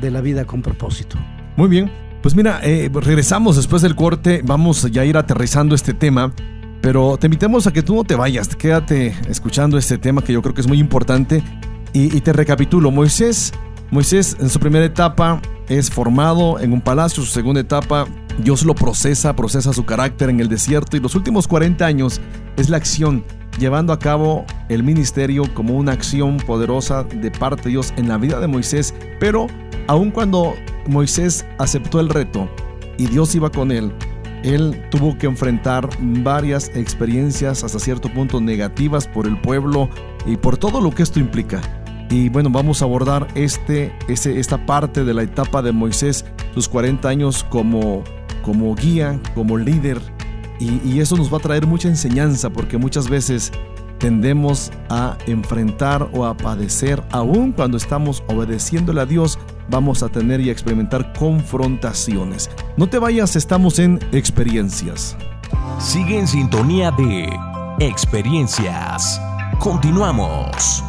de la vida con propósito. Muy bien. Pues mira, eh, regresamos después del corte. Vamos ya a ir aterrizando este tema. Pero te invitamos a que tú no te vayas. Quédate escuchando este tema que yo creo que es muy importante. Y, y te recapitulo. Moisés, Moisés en su primera etapa es formado en un palacio. Su segunda etapa, Dios lo procesa, procesa su carácter en el desierto. Y los últimos 40 años es la acción llevando a cabo el ministerio como una acción poderosa de parte de Dios en la vida de Moisés, pero aun cuando Moisés aceptó el reto y Dios iba con él, él tuvo que enfrentar varias experiencias hasta cierto punto negativas por el pueblo y por todo lo que esto implica. Y bueno, vamos a abordar este, ese, esta parte de la etapa de Moisés, sus 40 años como, como guía, como líder, y eso nos va a traer mucha enseñanza porque muchas veces tendemos a enfrentar o a padecer, aun cuando estamos obedeciéndole a Dios, vamos a tener y a experimentar confrontaciones. No te vayas, estamos en experiencias. Sigue en sintonía de Experiencias. Continuamos.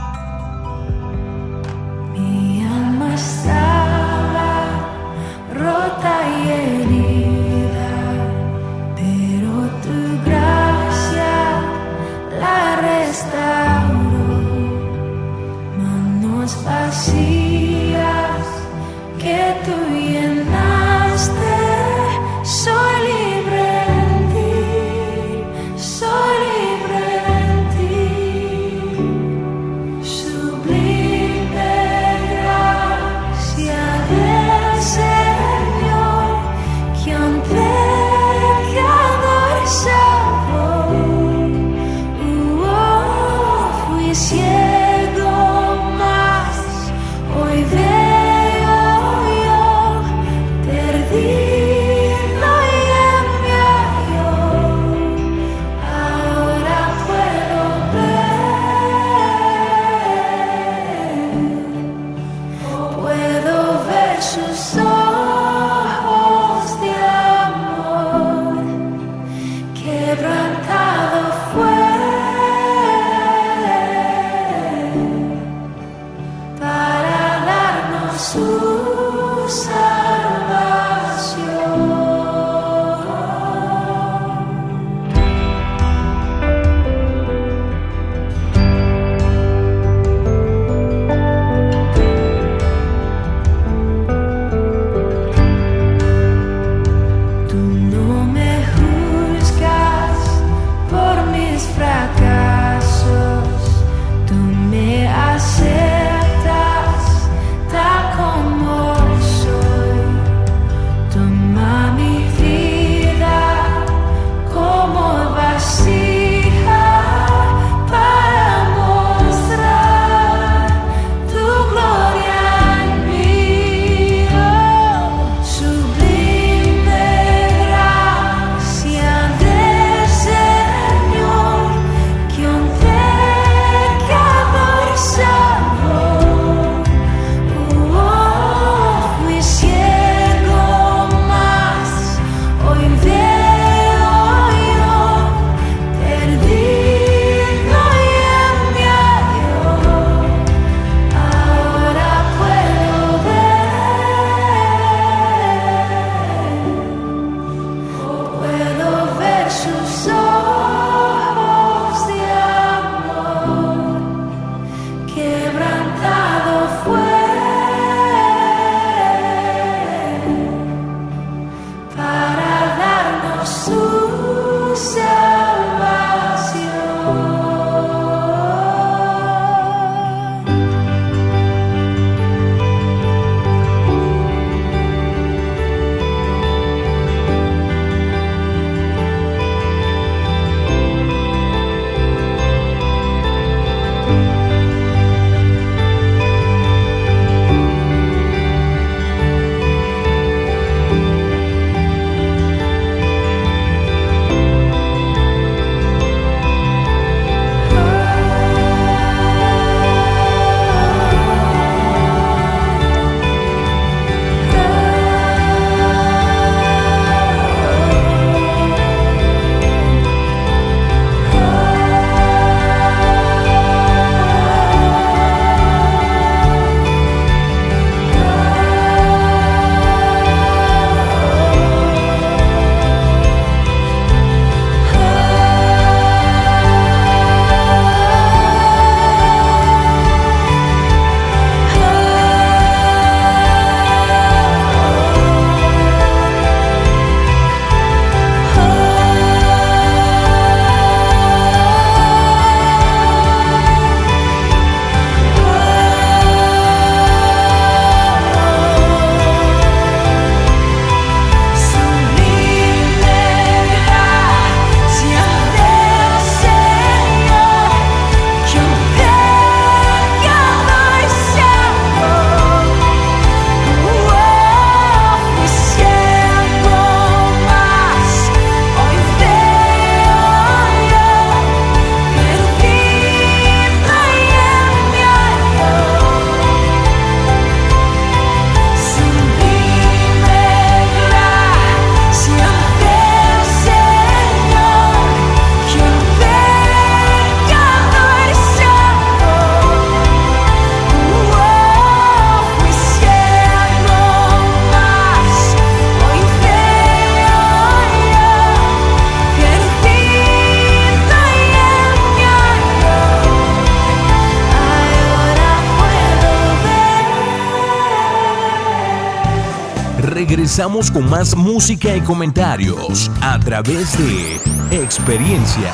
Regresamos con más música y comentarios a través de experiencias.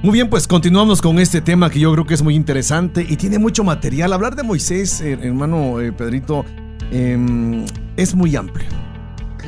Muy bien, pues continuamos con este tema que yo creo que es muy interesante y tiene mucho material. Hablar de Moisés, eh, hermano eh, Pedrito, em, es muy amplio.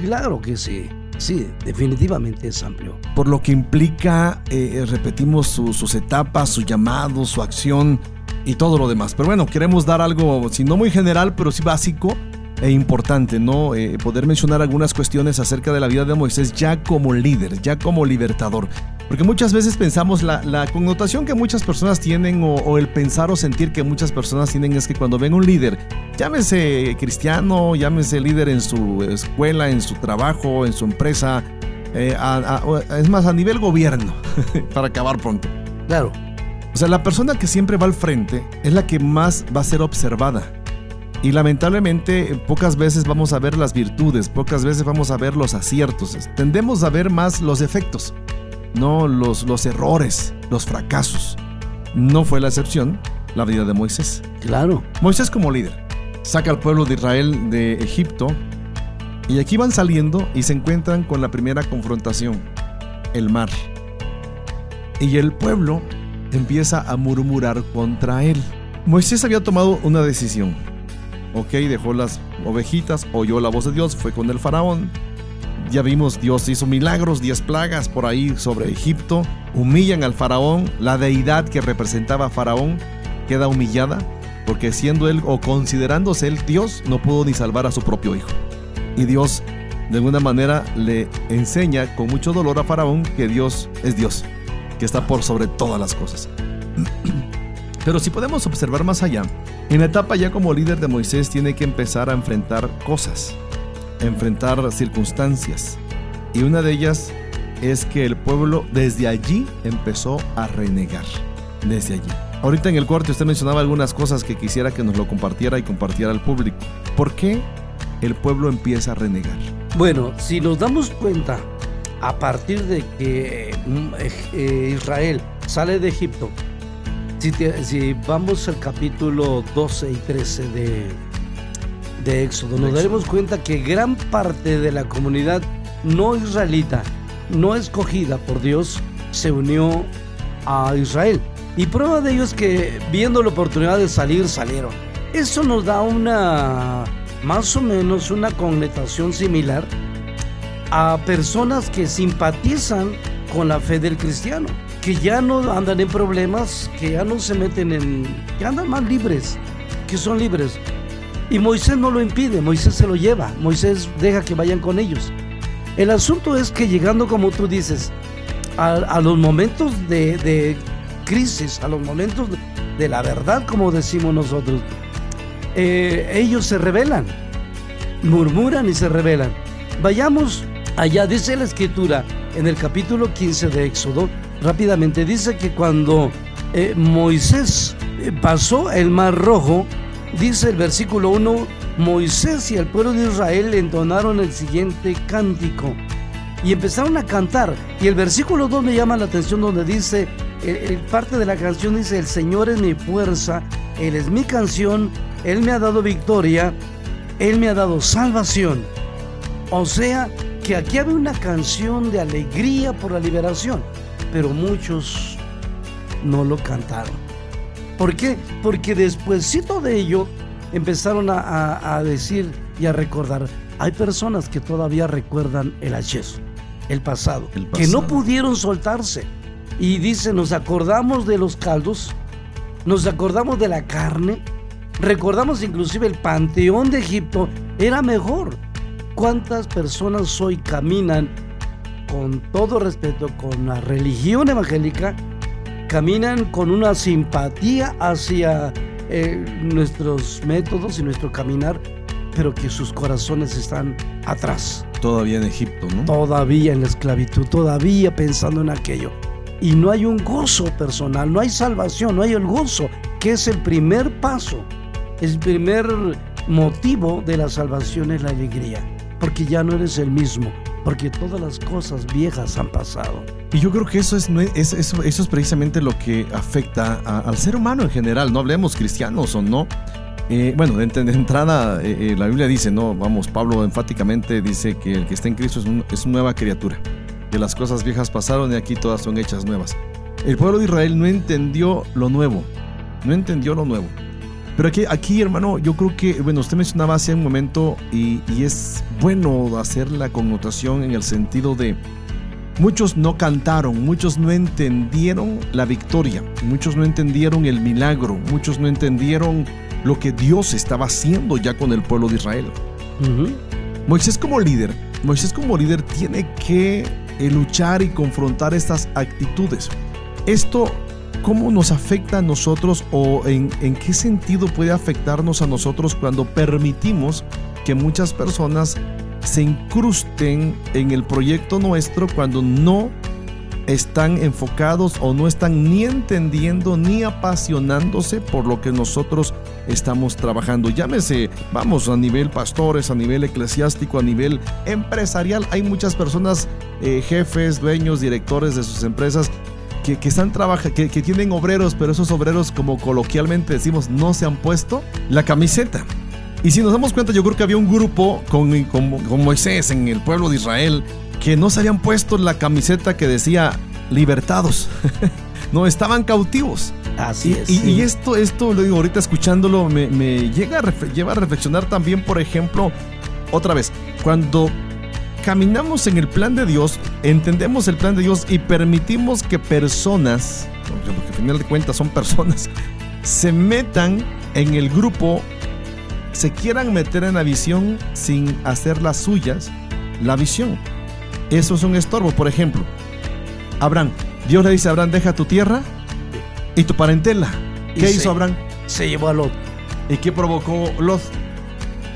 Claro que sí. Sí, definitivamente es amplio. Por lo que implica, eh, repetimos, su- sus etapas, su llamado, su acción y todo lo demás. Pero bueno, queremos dar algo, si no muy general, pero sí básico e importante, ¿no? Eh, poder mencionar algunas cuestiones acerca de la vida de Moisés ya como líder, ya como libertador. Porque muchas veces pensamos, la, la connotación que muchas personas tienen o, o el pensar o sentir que muchas personas tienen es que cuando ven un líder, llámese cristiano, llámese líder en su escuela, en su trabajo, en su empresa, eh, a- a- es más, a nivel gobierno, para acabar pronto. Claro. O sea, la persona que siempre va al frente es la que más va a ser observada. Y lamentablemente pocas veces vamos a ver las virtudes, pocas veces vamos a ver los aciertos. Tendemos a ver más los defectos, no los, los errores, los fracasos. No fue la excepción la vida de Moisés. Claro. Moisés como líder saca al pueblo de Israel de Egipto y aquí van saliendo y se encuentran con la primera confrontación, el mar. Y el pueblo empieza a murmurar contra él. Moisés había tomado una decisión. Ok, dejó las ovejitas, oyó la voz de Dios, fue con el faraón. Ya vimos, Dios hizo milagros, diez plagas por ahí sobre Egipto. Humillan al faraón, la deidad que representaba a faraón queda humillada porque siendo él o considerándose él Dios, no pudo ni salvar a su propio hijo. Y Dios, de alguna manera, le enseña con mucho dolor a Faraón que Dios es Dios, que está por sobre todas las cosas. Pero si podemos observar más allá, en la etapa ya como líder de Moisés tiene que empezar a enfrentar cosas, enfrentar circunstancias. Y una de ellas es que el pueblo desde allí empezó a renegar. Desde allí. Ahorita en el corte usted mencionaba algunas cosas que quisiera que nos lo compartiera y compartiera al público. ¿Por qué el pueblo empieza a renegar? Bueno, si nos damos cuenta, a partir de que mm, eh, eh, Israel sale de Egipto, si, te- si vamos al capítulo 12 y 13 de, de Éxodo, nos daremos cuenta que gran parte de la comunidad no israelita, no escogida por Dios, se unió a Israel. Y prueba de ello es que viendo la oportunidad de salir, salieron. Eso nos da una, más o menos una connotación similar a personas que simpatizan con la fe del cristiano, que ya no andan en problemas, que ya no se meten en, que andan más libres, que son libres. Y Moisés no lo impide, Moisés se lo lleva, Moisés deja que vayan con ellos. El asunto es que llegando, como tú dices, a, a los momentos de, de crisis, a los momentos de, de la verdad, como decimos nosotros, eh, ellos se rebelan, murmuran y se rebelan. Vayamos allá, dice la escritura en el capítulo 15 de Éxodo, rápidamente dice que cuando eh, Moisés eh, pasó el mar rojo, dice el versículo 1, Moisés y el pueblo de Israel entonaron el siguiente cántico y empezaron a cantar. Y el versículo 2 me llama la atención donde dice, eh, eh, parte de la canción dice, el Señor es mi fuerza, Él es mi canción, Él me ha dado victoria, Él me ha dado salvación. O sea, que aquí había una canción de alegría por la liberación, pero muchos no lo cantaron. ¿Por qué? Porque despuesito de ello empezaron a, a- a decir y a recordar. Hay personas que todavía recuerdan el ayer, el pasado, El que no pasado. pudieron soltarse. Y dice, nos acordamos de los caldos, nos acordamos de la carne, recordamos inclusive el panteón de Egipto, era mejor. ¿Cuántas personas hoy caminan, con todo respeto, con la religión evangélica, caminan con una simpatía hacia eh, nuestros métodos y nuestro caminar, pero que sus corazones están atrás, Todavía en Egipto, ¿no? todavía en la esclavitud, todavía pensando en aquello. Y no hay un gozo personal, no hay salvación, no hay el gozo, que es el primer paso, el primer motivo de la salvación es la alegría, porque ya no eres el mismo, porque todas las cosas viejas han pasado. Y yo creo que eso es, precisamente lo que afecta a- al ser humano en general, no hablemos cristianos o no. Eh, bueno, de, entrada, eh, eh, la Biblia dice, no, vamos, Pablo enfáticamente dice que el que está en Cristo es, es una nueva criatura, que las cosas viejas pasaron y aquí todas son hechas nuevas. El pueblo de Israel no entendió lo nuevo, no entendió lo nuevo. Pero aquí, aquí hermano, yo creo que, bueno, usted mencionaba hace un momento y, y es bueno hacer la connotación en el sentido de, Muchos no cantaron, muchos no entendieron la victoria, muchos no entendieron el milagro, muchos no entendieron lo que Dios estaba haciendo ya con el pueblo de Israel. Ujú. Moisés como líder, Moisés como líder tiene que eh, luchar y confrontar estas actitudes. Esto, ¿cómo nos afecta a nosotros o en, qué sentido puede afectarnos a nosotros cuando permitimos que muchas personas se incrusten en el proyecto nuestro cuando no están enfocados o no están ni entendiendo ni apasionándose por lo que nosotros estamos trabajando. Llámese, vamos, a nivel pastores, a nivel eclesiástico, a nivel empresarial. Hay muchas personas, eh, jefes, dueños, directores de sus empresas que, que están que, que tienen obreros, pero esos obreros, como coloquialmente decimos, no se han puesto la camiseta. Y si nos damos cuenta, yo creo que había un grupo con, con, con Moisés en el pueblo de Israel que no se habían puesto la camiseta que decía libertados. no, estaban cautivos. Así Y, es. y- sí. y esto, esto, lo digo ahorita escuchándolo, me, me llega a lleva a reflexionar también, por ejemplo, otra vez, cuando caminamos en el plan de Dios, entendemos el plan de Dios y permitimos que personas, porque al final de cuentas son personas, se metan en el grupo, se quieran meter en la visión sin hacer las suyas, la visión. Eso es un estorbo, por ejemplo. Abraham, Dios le dice a Abraham, deja tu tierra y tu parentela. Y ¿Qué se- hizo Abraham? Se llevó a Lot. ¿Y qué provocó Lot?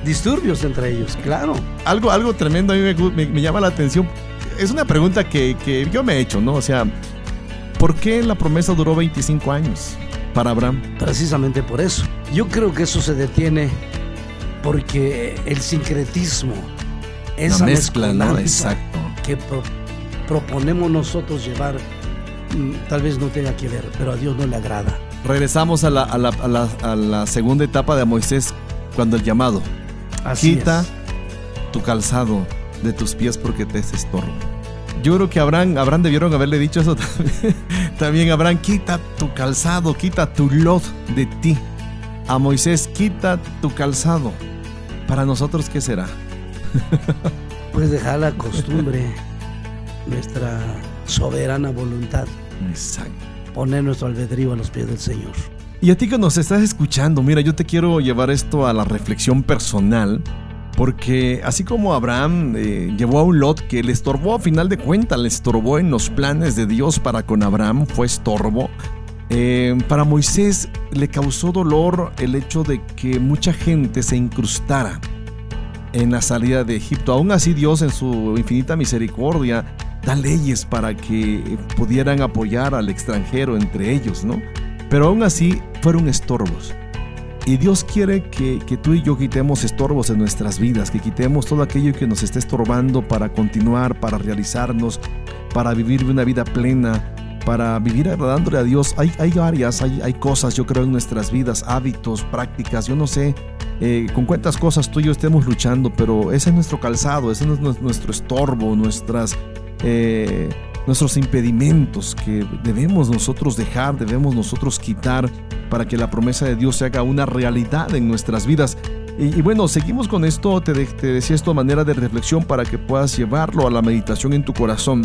Disturbios entre ellos, claro. Algo, algo tremendo a mí me, gu- me- me llama la atención. Es una pregunta que, que yo me he hecho, ¿no? O sea, ¿por qué la promesa duró 25 años para Abraham? Precisamente por eso. Yo creo que eso se detiene porque el sincretismo, esa mezcolanza que pro- proponemos nosotros llevar, mm, tal vez no tenga que ver, pero a Dios no le agrada. Regresamos a la, a la- a la- a la segunda etapa de Moisés cuando el llamado. Así Quita es. tu calzado de tus pies porque te es estorbo. Yo creo que Abraham, Abraham debieron haberle dicho eso también. También Abraham, quita tu calzado, quita tu lot de ti. A Moisés, quita tu calzado. Para nosotros, ¿qué será? Pues dejar la costumbre, nuestra soberana voluntad, Exacto. poner nuestro albedrío a los pies del Señor. Y a ti que nos estás escuchando, mira, yo te quiero llevar esto a la reflexión personal, porque así como Abraham eh, llevó a un Lot que le estorbó a final de cuentas, le estorbó en los planes de Dios para con Abraham, fue estorbo. eh, para Moisés le causó dolor el hecho de que mucha gente se incrustara en la salida de Egipto. Aún así Dios en su infinita misericordia da leyes para que pudieran apoyar al extranjero entre ellos, ¿no? Pero aún así fueron estorbos. Y Dios quiere que, que tú y yo quitemos estorbos en nuestras vidas, que quitemos todo aquello que nos esté estorbando para continuar, para realizarnos, para vivir una vida plena, para vivir agradándole a Dios. Hay, hay hay, hay cosas, yo creo, en nuestras vidas, hábitos, prácticas, yo no sé eh, con cuántas cosas tú y yo estemos luchando, pero ese es nuestro calzado, ese es nues- nuestro estorbo, nuestras, eh, nuestros impedimentos que debemos nosotros dejar, debemos nosotros quitar para que la promesa de Dios se haga una realidad en nuestras vidas. Y, bueno, seguimos con esto, te, de- te decía esto a manera de reflexión para que puedas llevarlo a la meditación en tu corazón.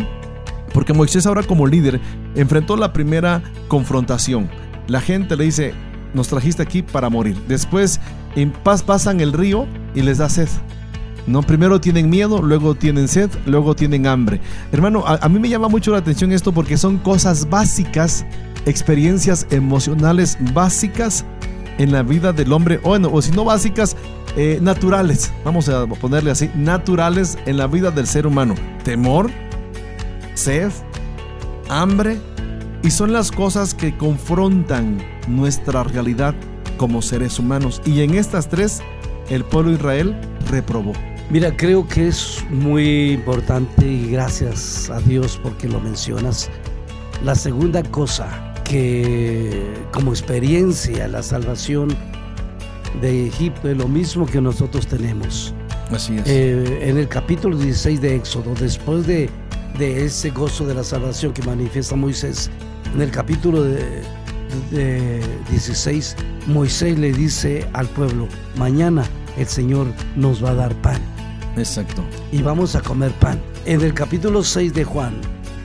Porque Moisés ahora como líder enfrentó la primera confrontación. La gente le dice, nos trajiste aquí para morir. Después en paz pasan el río y les da sed. No, primero tienen miedo, luego tienen sed, luego tienen hambre. Hermano, a, mí me llama mucho la atención esto porque son cosas básicas, experiencias emocionales básicas en la vida del hombre, o, bueno, o si no básicas, eh, naturales. Vamos a ponerle así, naturales en la vida del ser humano. Temor, sed, hambre, y son las cosas que confrontan nuestra realidad como seres humanos. Y en estas tres, el pueblo de Israel reprobó. Mira, creo que es muy importante y gracias a Dios porque lo mencionas. La segunda cosa que como experiencia la salvación de Egipto es lo mismo que nosotros tenemos. Así es. Eh, en el capítulo 16 de Éxodo, después de, de ese gozo de la salvación que manifiesta Moisés, en el capítulo de, de 16, Moisés le dice al pueblo, mañana el Señor nos va a dar pan Exacto. y vamos a comer pan. En el capítulo 6 de Juan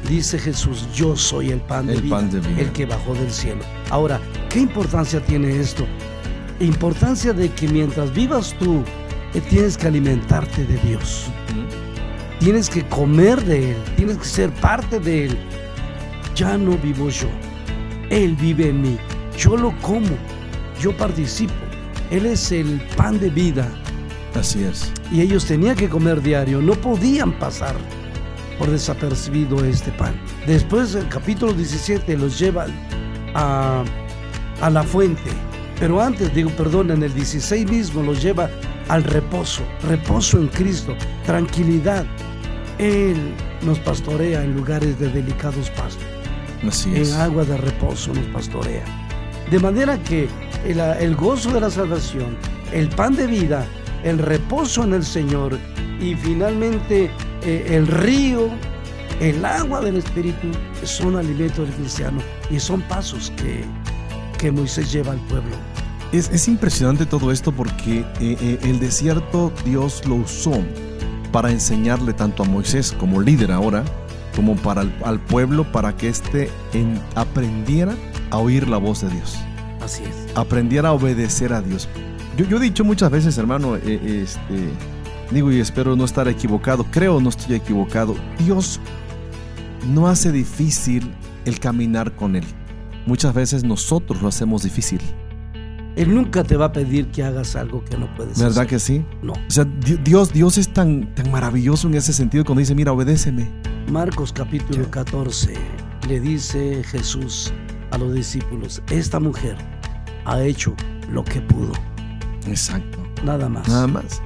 dice Jesús, yo soy el pan de, El vida, pan de vida. el que bajó del cielo. Ahora, ¿qué importancia tiene esto? Importancia de que mientras vivas tú, eh, tienes que alimentarte de Dios. Tienes que comer de Él, tienes que ser parte de Él. Ya no vivo yo, Él vive en mí. Yo lo como, yo participo. Él es el pan de vida Así es. y ellos tenían que comer diario, no podían pasar por desapercibido este pan. Después el capítulo 17 los lleva a, a la fuente, pero antes, digo, perdón, en el 16 mismo los lleva al reposo, reposo en Cristo, tranquilidad. Él nos pastorea en lugares de delicados pastos Así es. en agua de reposo nos pastorea. De manera que el, el gozo de la salvación, el pan de vida, el reposo en el Señor y finalmente eh, el río, el agua del Espíritu son alimentos del cristiano y son pasos que, que Moisés lleva al pueblo. Es, es impresionante todo esto porque eh, eh, el desierto Dios lo usó para enseñarle tanto a Moisés como líder ahora, como para el, al pueblo, para que éste en- aprendiera a oír la voz de Dios, Así es. aprendiera a obedecer a Dios. Yo, yo he dicho muchas veces, hermano, eh, este, digo y espero no estar equivocado, creo no estoy equivocado, Dios no hace difícil el caminar con Él. Muchas veces nosotros lo hacemos difícil. Él nunca te va a pedir que hagas algo que no puedes ¿Verdad hacer. que sí? No. O sea, Di- Dios, Dios es tan, tan maravilloso en ese sentido cuando dice, mira, obedéceme. Marcos capítulo 14 le dice Jesús a los discípulos, esta mujer ha hecho lo que pudo, Exacto. nada más. Nada más.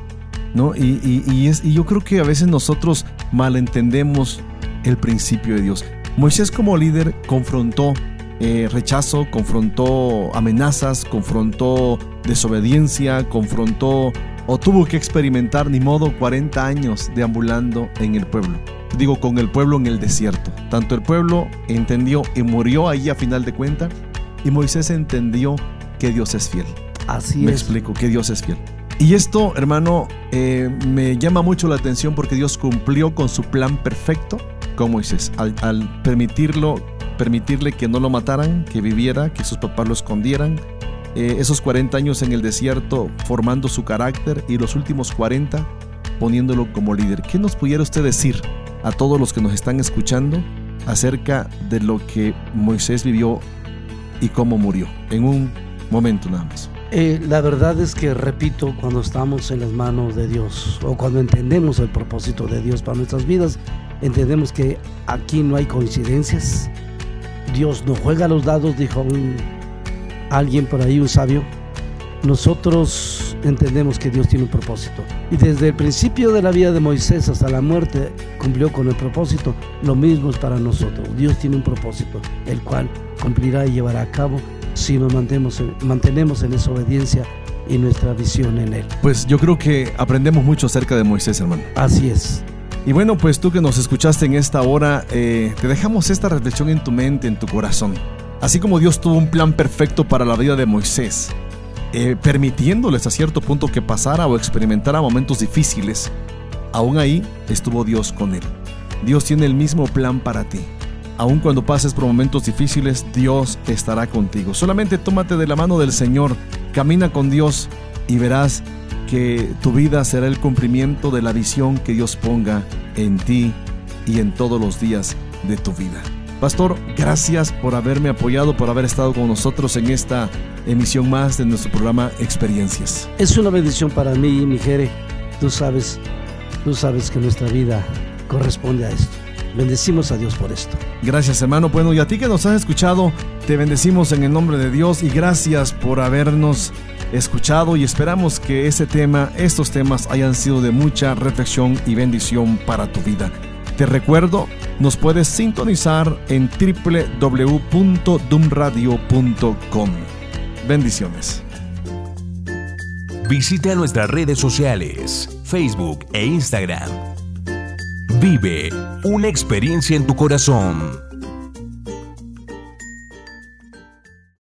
¿No? Y, y- y es, y yo creo que a veces nosotros malentendemos el principio de Dios. Moisés como líder confrontó eh, rechazo, confrontó amenazas, confrontó desobediencia, confrontó o tuvo que experimentar ni modo 40 años deambulando en el pueblo. Digo, con el pueblo en el desierto. Tanto el pueblo entendió y murió ahí a final de cuenta, y Moisés entendió que Dios es fiel. Así Me es. explico, que Dios es fiel. Y esto, hermano, eh, me llama mucho la atención porque Dios cumplió con su plan perfecto con Moisés. Al, al permitirlo, permitirle que no lo mataran, que viviera, que sus papás lo escondieran. eh, esos 40 años en el desierto formando su carácter y los últimos 40 poniéndolo como líder. ¿Qué nos pudiera usted decir a todos los que nos están escuchando acerca de lo que Moisés vivió y cómo murió? En un momento nada más. Eh, la verdad es que, repito, cuando estamos en las manos de Dios o cuando entendemos el propósito de Dios para nuestras vidas, entendemos que aquí no hay coincidencias. Dios no juega los dados, dijo un, alguien por ahí, un sabio. Nosotros entendemos que Dios tiene un propósito. Y desde el principio de la vida de Moisés hasta la muerte cumplió con el propósito. Lo mismo es para nosotros. Dios tiene un propósito, el cual cumplirá y llevará a cabo si nos mantenemos en, mantenemos en esa obediencia y nuestra visión en Él. Pues yo creo que aprendemos mucho acerca de Moisés, hermano. Así es. Y bueno, pues tú que nos escuchaste en esta hora, eh, te dejamos esta reflexión en tu mente, en tu corazón. Así como Dios tuvo un plan perfecto para la vida de Moisés, eh, permitiéndoles a cierto punto que pasara o experimentara momentos difíciles, aún ahí estuvo Dios con él. Dios tiene el mismo plan para ti. Aun cuando pases por momentos difíciles, Dios estará contigo. Solamente tómate de la mano del Señor, camina con Dios y verás que tu vida será el cumplimiento de la visión que Dios ponga en ti y en todos los días de tu vida. Pastor, gracias por haberme apoyado, por haber estado con nosotros en esta emisión más de nuestro programa Experiencias. Es una bendición para mí, mi Jere. Tú sabes, tú sabes que nuestra vida corresponde a esto. Bendecimos a Dios por esto. Gracias hermano. Bueno, y a ti que nos has escuchado, te bendecimos en el nombre de Dios y gracias por habernos escuchado y esperamos que ese tema, estos temas hayan sido de mucha reflexión y bendición para tu vida. Te recuerdo, nos puedes sintonizar en www.dumradio.com. Bendiciones. Visita nuestras redes sociales, Facebook e Instagram. Vive una experiencia en tu corazón.